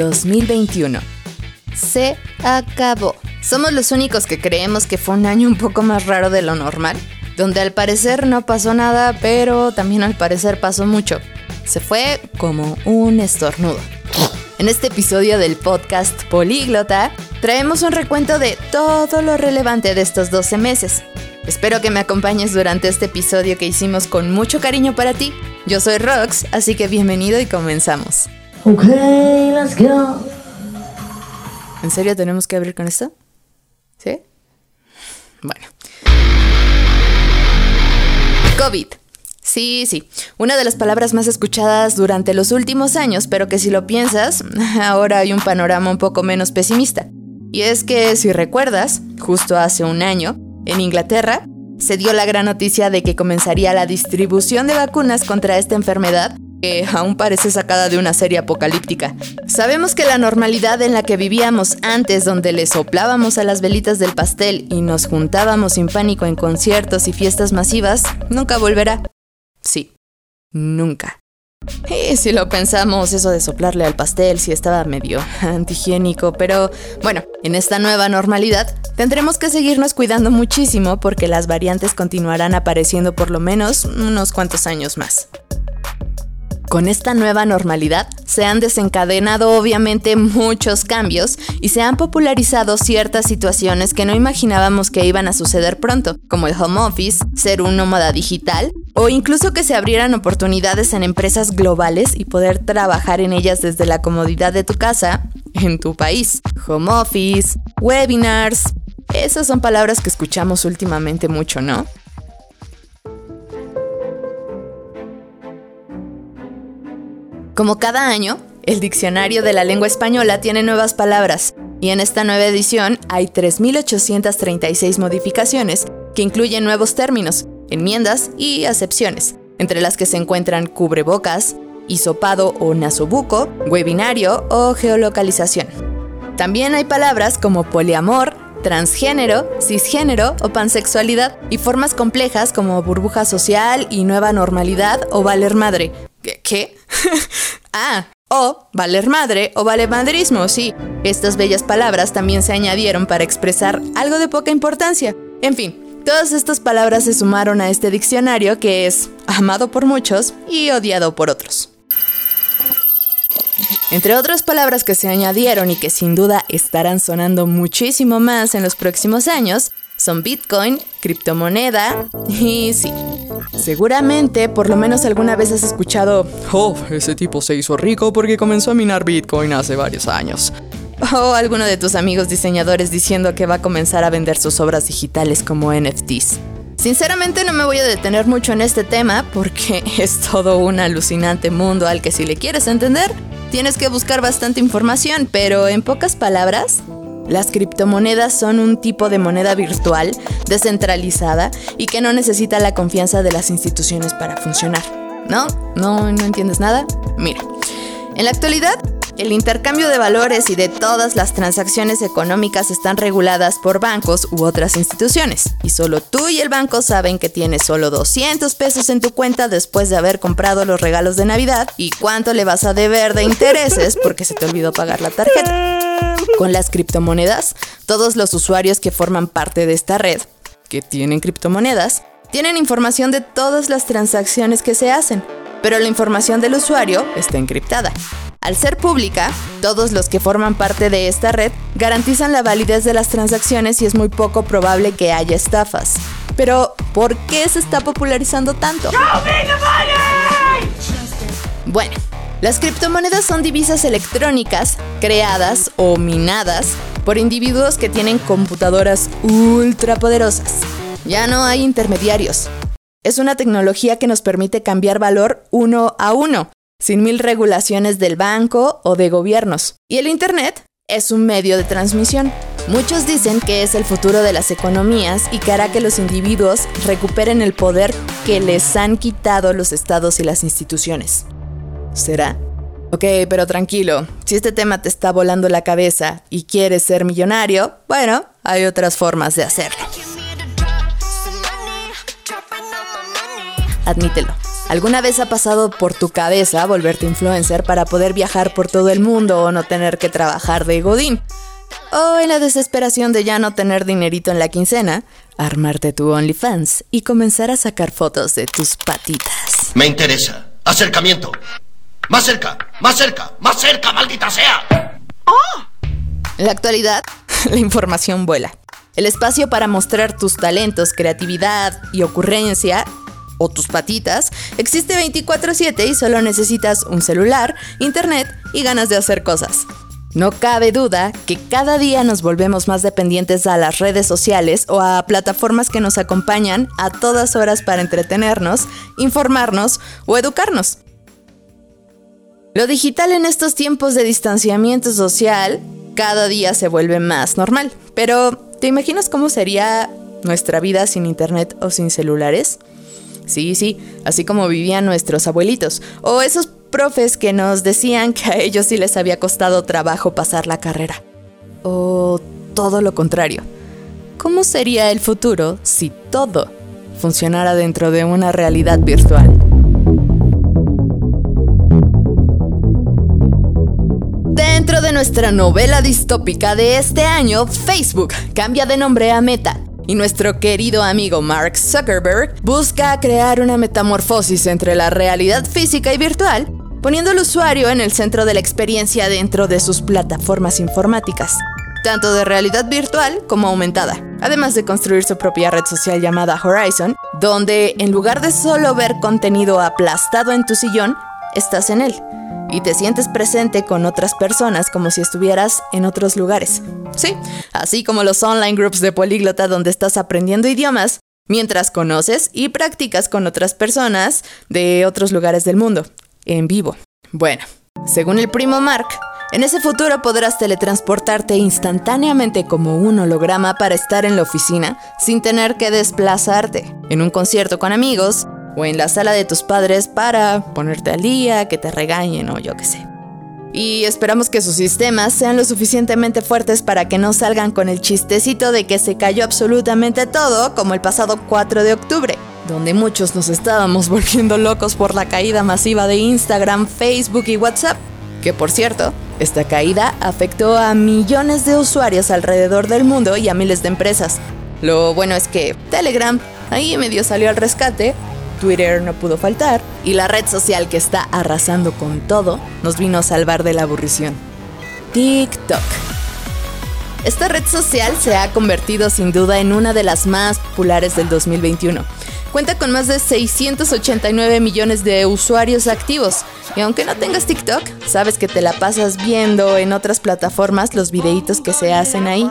2021. Se acabó. Somos los únicos que creemos que fue un año un poco más raro de lo normal, donde al parecer no pasó nada, pero también al parecer pasó mucho. Se fue como un estornudo. En este episodio del podcast Políglota, traemos un recuento de todo lo relevante de estos 12 meses. Espero que me acompañes durante este episodio que hicimos con mucho cariño para ti. Yo soy Rox, así que bienvenido y comenzamos. Ok, let's go. ¿En serio tenemos que abrir con esto? ¿Sí? Bueno. COVID. Sí, sí, una de las palabras más escuchadas durante los últimos años, pero que si lo piensas, ahora hay un panorama un poco menos pesimista. Y es que, si recuerdas, justo hace un año, en Inglaterra, se dio la gran noticia de que comenzaría la distribución de vacunas contra esta enfermedad que aún parece sacada de una serie apocalíptica. Sabemos que la normalidad en la que vivíamos antes, donde le soplábamos a las velitas del pastel y nos juntábamos sin pánico en conciertos y fiestas masivas, nunca volverá. Sí, nunca. Y si lo pensamos, eso de soplarle al pastel sí estaba medio antihigiénico, pero bueno, en esta nueva normalidad tendremos que seguirnos cuidando muchísimo porque las variantes continuarán apareciendo por lo menos unos cuantos años más. Con esta nueva normalidad se han desencadenado obviamente muchos cambios y se han popularizado ciertas situaciones que no imaginábamos que iban a suceder pronto, como el home office, ser un nómada digital o incluso que se abrieran oportunidades en empresas globales y poder trabajar en ellas desde la comodidad de tu casa, en tu país. Home office, webinars, esas son palabras que escuchamos últimamente mucho, ¿no? Como cada año, el diccionario de la lengua española tiene nuevas palabras, y en esta nueva edición hay 3.836 modificaciones que incluyen nuevos términos, enmiendas y acepciones, entre las que se encuentran cubrebocas, hisopado o nasobuco, webinario o geolocalización. También hay palabras como poliamor, transgénero, cisgénero o pansexualidad y formas complejas como burbuja social y nueva normalidad o valer madre. ¿Qué? ah, o valer madre o valemadrismo, sí. Estas bellas palabras también se añadieron para expresar algo de poca importancia. En fin, todas estas palabras se sumaron a este diccionario que es amado por muchos y odiado por otros. Entre otras palabras que se añadieron y que sin duda estarán sonando muchísimo más en los próximos años, son Bitcoin, criptomoneda y sí. Seguramente por lo menos alguna vez has escuchado, oh, ese tipo se hizo rico porque comenzó a minar Bitcoin hace varios años. O alguno de tus amigos diseñadores diciendo que va a comenzar a vender sus obras digitales como NFTs. Sinceramente no me voy a detener mucho en este tema porque es todo un alucinante mundo al que si le quieres entender, tienes que buscar bastante información, pero en pocas palabras, las criptomonedas son un tipo de moneda virtual, descentralizada y que no necesita la confianza de las instituciones para funcionar. ¿No? ¿No, no entiendes nada? Mira, en la actualidad, el intercambio de valores y de todas las transacciones económicas están reguladas por bancos u otras instituciones. Y solo tú y el banco saben que tienes solo 200 pesos en tu cuenta después de haber comprado los regalos de Navidad y cuánto le vas a deber de intereses porque se te olvidó pagar la tarjeta. Con las criptomonedas, todos los usuarios que forman parte de esta red, que tienen criptomonedas, tienen información de todas las transacciones que se hacen, pero la información del usuario está encriptada. Al ser pública, todos los que forman parte de esta red garantizan la validez de las transacciones y es muy poco probable que haya estafas. Pero, ¿por qué se está popularizando tanto? Bueno, las criptomonedas son divisas electrónicas creadas o minadas por individuos que tienen computadoras ultra poderosas. Ya no hay intermediarios. Es una tecnología que nos permite cambiar valor uno a uno, sin mil regulaciones del banco o de gobiernos. Y el Internet es un medio de transmisión. Muchos dicen que es el futuro de las economías y que hará que los individuos recuperen el poder que les han quitado los estados y las instituciones. ¿Será? Ok, pero tranquilo, si este tema te está volando la cabeza y quieres ser millonario, bueno, hay otras formas de hacerlo. Admítelo. ¿Alguna vez ha pasado por tu cabeza volverte influencer para poder viajar por todo el mundo o no tener que trabajar de godín? O en la desesperación de ya no tener dinerito en la quincena, armarte tu OnlyFans y comenzar a sacar fotos de tus patitas. Me interesa. Acercamiento. Más cerca, más cerca, más cerca, maldita sea. En la actualidad, la información vuela. El espacio para mostrar tus talentos, creatividad y ocurrencia o tus patitas existe 24/7 y solo necesitas un celular, internet y ganas de hacer cosas. No cabe duda que cada día nos volvemos más dependientes a las redes sociales o a plataformas que nos acompañan a todas horas para entretenernos, informarnos o educarnos. Lo digital en estos tiempos de distanciamiento social cada día se vuelve más normal. Pero, ¿te imaginas cómo sería nuestra vida sin internet o sin celulares? Sí, sí, así como vivían nuestros abuelitos. O esos profes que nos decían que a ellos sí les había costado trabajo pasar la carrera. O todo lo contrario. ¿Cómo sería el futuro si todo funcionara dentro de una realidad virtual? Dentro de nuestra novela distópica de este año, Facebook cambia de nombre a Meta y nuestro querido amigo Mark Zuckerberg busca crear una metamorfosis entre la realidad física y virtual poniendo al usuario en el centro de la experiencia dentro de sus plataformas informáticas, tanto de realidad virtual como aumentada, además de construir su propia red social llamada Horizon, donde en lugar de solo ver contenido aplastado en tu sillón, estás en él y te sientes presente con otras personas como si estuvieras en otros lugares. Sí, así como los online groups de políglota donde estás aprendiendo idiomas mientras conoces y practicas con otras personas de otros lugares del mundo en vivo. Bueno, según el primo Mark, en ese futuro podrás teletransportarte instantáneamente como un holograma para estar en la oficina sin tener que desplazarte, en un concierto con amigos o en la sala de tus padres para ponerte al día, que te regañen o yo qué sé. Y esperamos que sus sistemas sean lo suficientemente fuertes para que no salgan con el chistecito de que se cayó absolutamente todo como el pasado 4 de octubre donde muchos nos estábamos volviendo locos por la caída masiva de Instagram, Facebook y WhatsApp. Que por cierto, esta caída afectó a millones de usuarios alrededor del mundo y a miles de empresas. Lo bueno es que Telegram ahí medio salió al rescate, Twitter no pudo faltar, y la red social que está arrasando con todo nos vino a salvar de la aburrición. TikTok. Esta red social se ha convertido sin duda en una de las más populares del 2021 Cuenta con más de 689 millones de usuarios activos. Y aunque no tengas TikTok, sabes que te la pasas viendo en otras plataformas los videitos que se hacen ahí.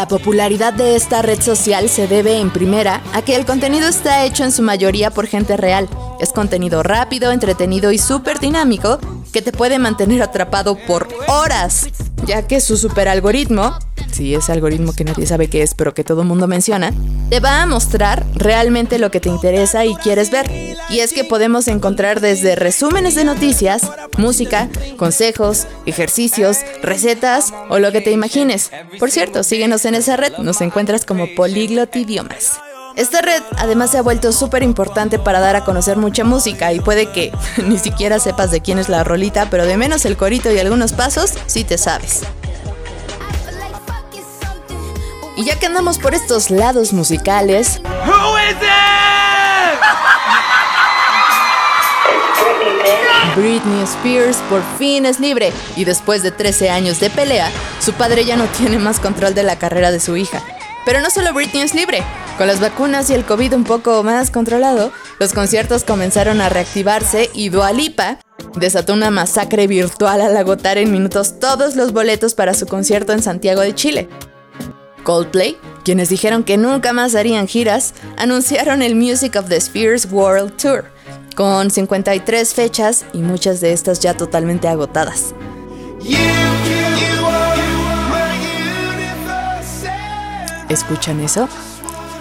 La popularidad de esta red social se debe en primera a que el contenido está hecho en su mayoría por gente real. Es contenido rápido, entretenido y súper dinámico que te puede mantener atrapado por horas, ya que su super algoritmo, si ese algoritmo que nadie sabe qué es pero que todo el mundo menciona, te va a mostrar realmente lo que te interesa y quieres ver. Y es que podemos encontrar desde resúmenes de noticias, música, consejos, ejercicios, recetas o lo que te imagines. Por cierto, síguenos en esa red, nos encuentras como Polyglot Idiomas. Esta red además se ha vuelto súper importante para dar a conocer mucha música y puede que ni siquiera sepas de quién es la rolita, pero de menos el corito y algunos pasos sí te sabes. Y ya que andamos por estos lados musicales... Britney Spears por fin es libre y después de 13 años de pelea, su padre ya no tiene más control de la carrera de su hija. Pero no solo Britney es libre, con las vacunas y el COVID un poco más controlado, los conciertos comenzaron a reactivarse y Dualipa desató una masacre virtual al agotar en minutos todos los boletos para su concierto en Santiago de Chile. Coldplay, quienes dijeron que nunca más harían giras, anunciaron el Music of the Spheres World Tour, con 53 fechas y muchas de estas ya totalmente agotadas. ¿Escuchan eso?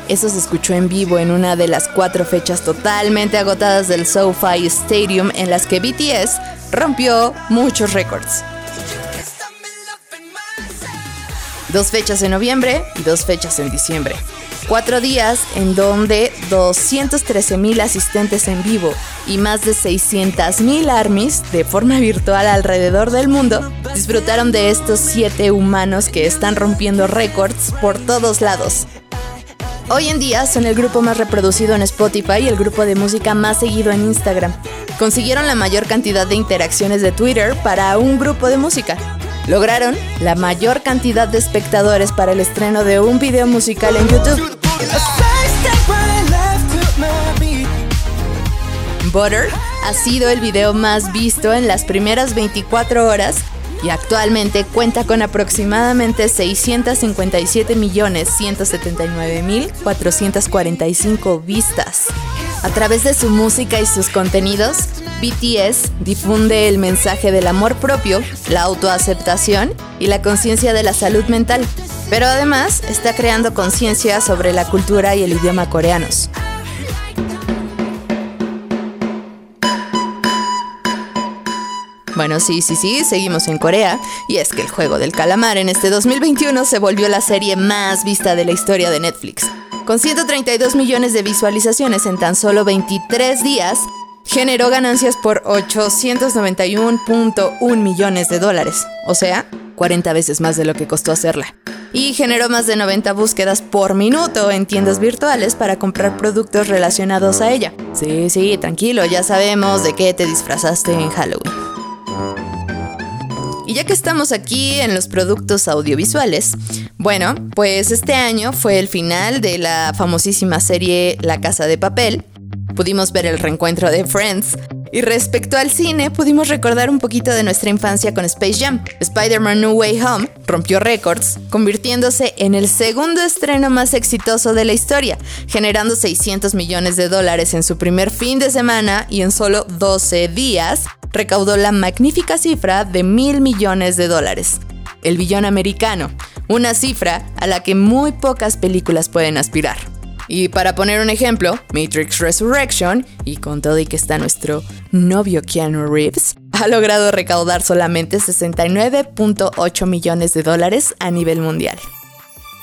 Eso se escuchó en vivo en una de las cuatro fechas totalmente agotadas del SoFi Stadium en las que BTS rompió muchos récords. Dos fechas en noviembre y dos fechas en diciembre. Cuatro días en donde 213.000 asistentes en vivo y más de 600.000 armies de forma virtual alrededor del mundo disfrutaron de estos siete humanos que están rompiendo récords por todos lados. Hoy en día son el grupo más reproducido en Spotify y el grupo de música más seguido en Instagram. Consiguieron la mayor cantidad de interacciones de Twitter para un grupo de música. Lograron la mayor cantidad de espectadores para el estreno de un video musical en YouTube. Butter ha sido el video más visto en las primeras 24 horas y actualmente cuenta con aproximadamente 657.179.445 vistas. A través de su música y sus contenidos, BTS difunde el mensaje del amor propio, la autoaceptación y la conciencia de la salud mental, pero además está creando conciencia sobre la cultura y el idioma coreanos. Bueno, sí, sí, sí, seguimos en Corea, y es que el juego del calamar en este 2021 se volvió la serie más vista de la historia de Netflix. Con 132 millones de visualizaciones en tan solo 23 días, generó ganancias por 891.1 millones de dólares, o sea, 40 veces más de lo que costó hacerla. Y generó más de 90 búsquedas por minuto en tiendas virtuales para comprar productos relacionados a ella. Sí, sí, tranquilo, ya sabemos de qué te disfrazaste en Halloween. Y ya que estamos aquí en los productos audiovisuales, bueno, pues este año fue el final de la famosísima serie La Casa de Papel. Pudimos ver el reencuentro de Friends. Y respecto al cine, pudimos recordar un poquito de nuestra infancia con Space Jam. Spider-Man No Way Home rompió récords, convirtiéndose en el segundo estreno más exitoso de la historia, generando 600 millones de dólares en su primer fin de semana y en solo 12 días, recaudó la magnífica cifra de mil millones de dólares, el billón americano, una cifra a la que muy pocas películas pueden aspirar. Y para poner un ejemplo, Matrix Resurrection, y con todo y que está nuestro novio Keanu Reeves, ha logrado recaudar solamente 69.8 millones de dólares a nivel mundial.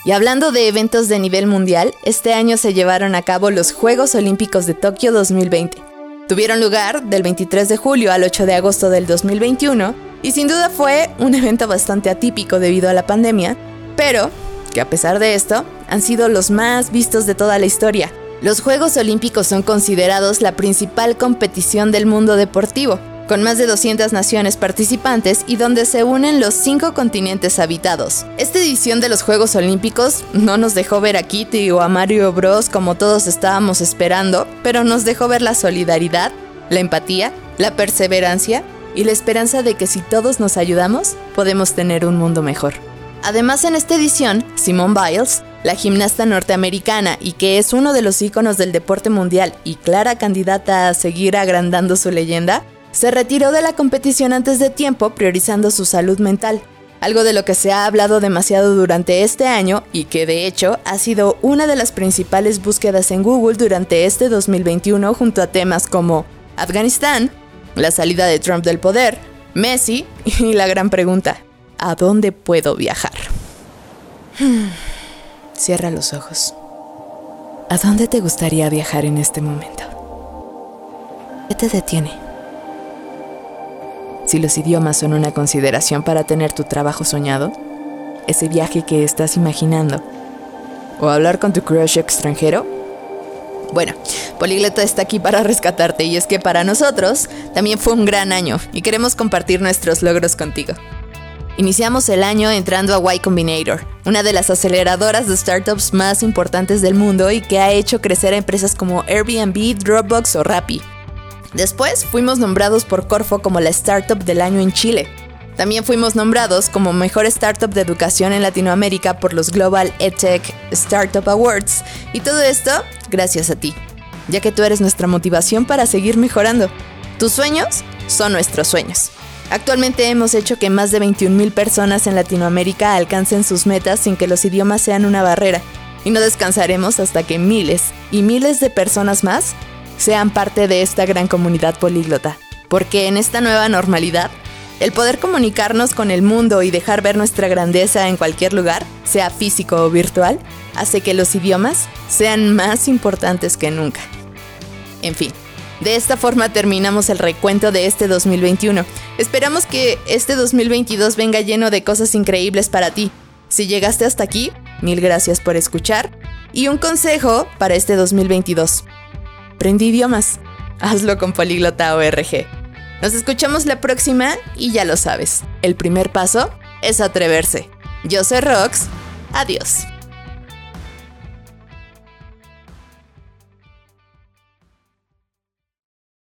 Y hablando de eventos de nivel mundial, este año se llevaron a cabo los Juegos Olímpicos de Tokio 2020, Tuvieron lugar del 23 de julio al 8 de agosto del 2021 y sin duda fue un evento bastante atípico debido a la pandemia, pero que a pesar de esto han sido los más vistos de toda la historia. Los Juegos Olímpicos son considerados la principal competición del mundo deportivo, con más de 200 naciones participantes y donde se unen los cinco continentes habitados. Esta edición de los Juegos Olímpicos no nos dejó ver a Kitty o a Mario Bros como todos estábamos esperando, pero nos dejó ver la solidaridad, la empatía, la perseverancia y la esperanza de que si todos nos ayudamos, podemos tener un mundo mejor. Además, en esta edición, Simone Biles, la gimnasta norteamericana y que es uno de los íconos del deporte mundial y clara candidata a seguir agrandando su leyenda, se retiró de la competición antes de tiempo priorizando su salud mental, algo de lo que se ha hablado demasiado durante este año y que de hecho ha sido una de las principales búsquedas en Google durante este 2021 junto a temas como Afganistán, la salida de Trump del poder, Messi y la gran pregunta, ¿a dónde puedo viajar? Cierra los ojos. ¿A dónde te gustaría viajar en este momento? ¿Qué te detiene? si los idiomas son una consideración para tener tu trabajo soñado, ese viaje que estás imaginando, o hablar con tu crush extranjero. Bueno, Poliglota está aquí para rescatarte y es que para nosotros también fue un gran año y queremos compartir nuestros logros contigo. Iniciamos el año entrando a Y Combinator, una de las aceleradoras de startups más importantes del mundo y que ha hecho crecer a empresas como Airbnb, Dropbox o Rappi. Después fuimos nombrados por Corfo como la Startup del Año en Chile. También fuimos nombrados como Mejor Startup de Educación en Latinoamérica por los Global EdTech Startup Awards. Y todo esto gracias a ti, ya que tú eres nuestra motivación para seguir mejorando. Tus sueños son nuestros sueños. Actualmente hemos hecho que más de 21.000 personas en Latinoamérica alcancen sus metas sin que los idiomas sean una barrera. Y no descansaremos hasta que miles y miles de personas más sean parte de esta gran comunidad políglota. Porque en esta nueva normalidad, el poder comunicarnos con el mundo y dejar ver nuestra grandeza en cualquier lugar, sea físico o virtual, hace que los idiomas sean más importantes que nunca. En fin, de esta forma terminamos el recuento de este 2021. Esperamos que este 2022 venga lleno de cosas increíbles para ti. Si llegaste hasta aquí, mil gracias por escuchar. Y un consejo para este 2022. Aprende idiomas. Hazlo con Poliglota ORG. Nos escuchamos la próxima y ya lo sabes. El primer paso es atreverse. Yo soy Rox. Adiós.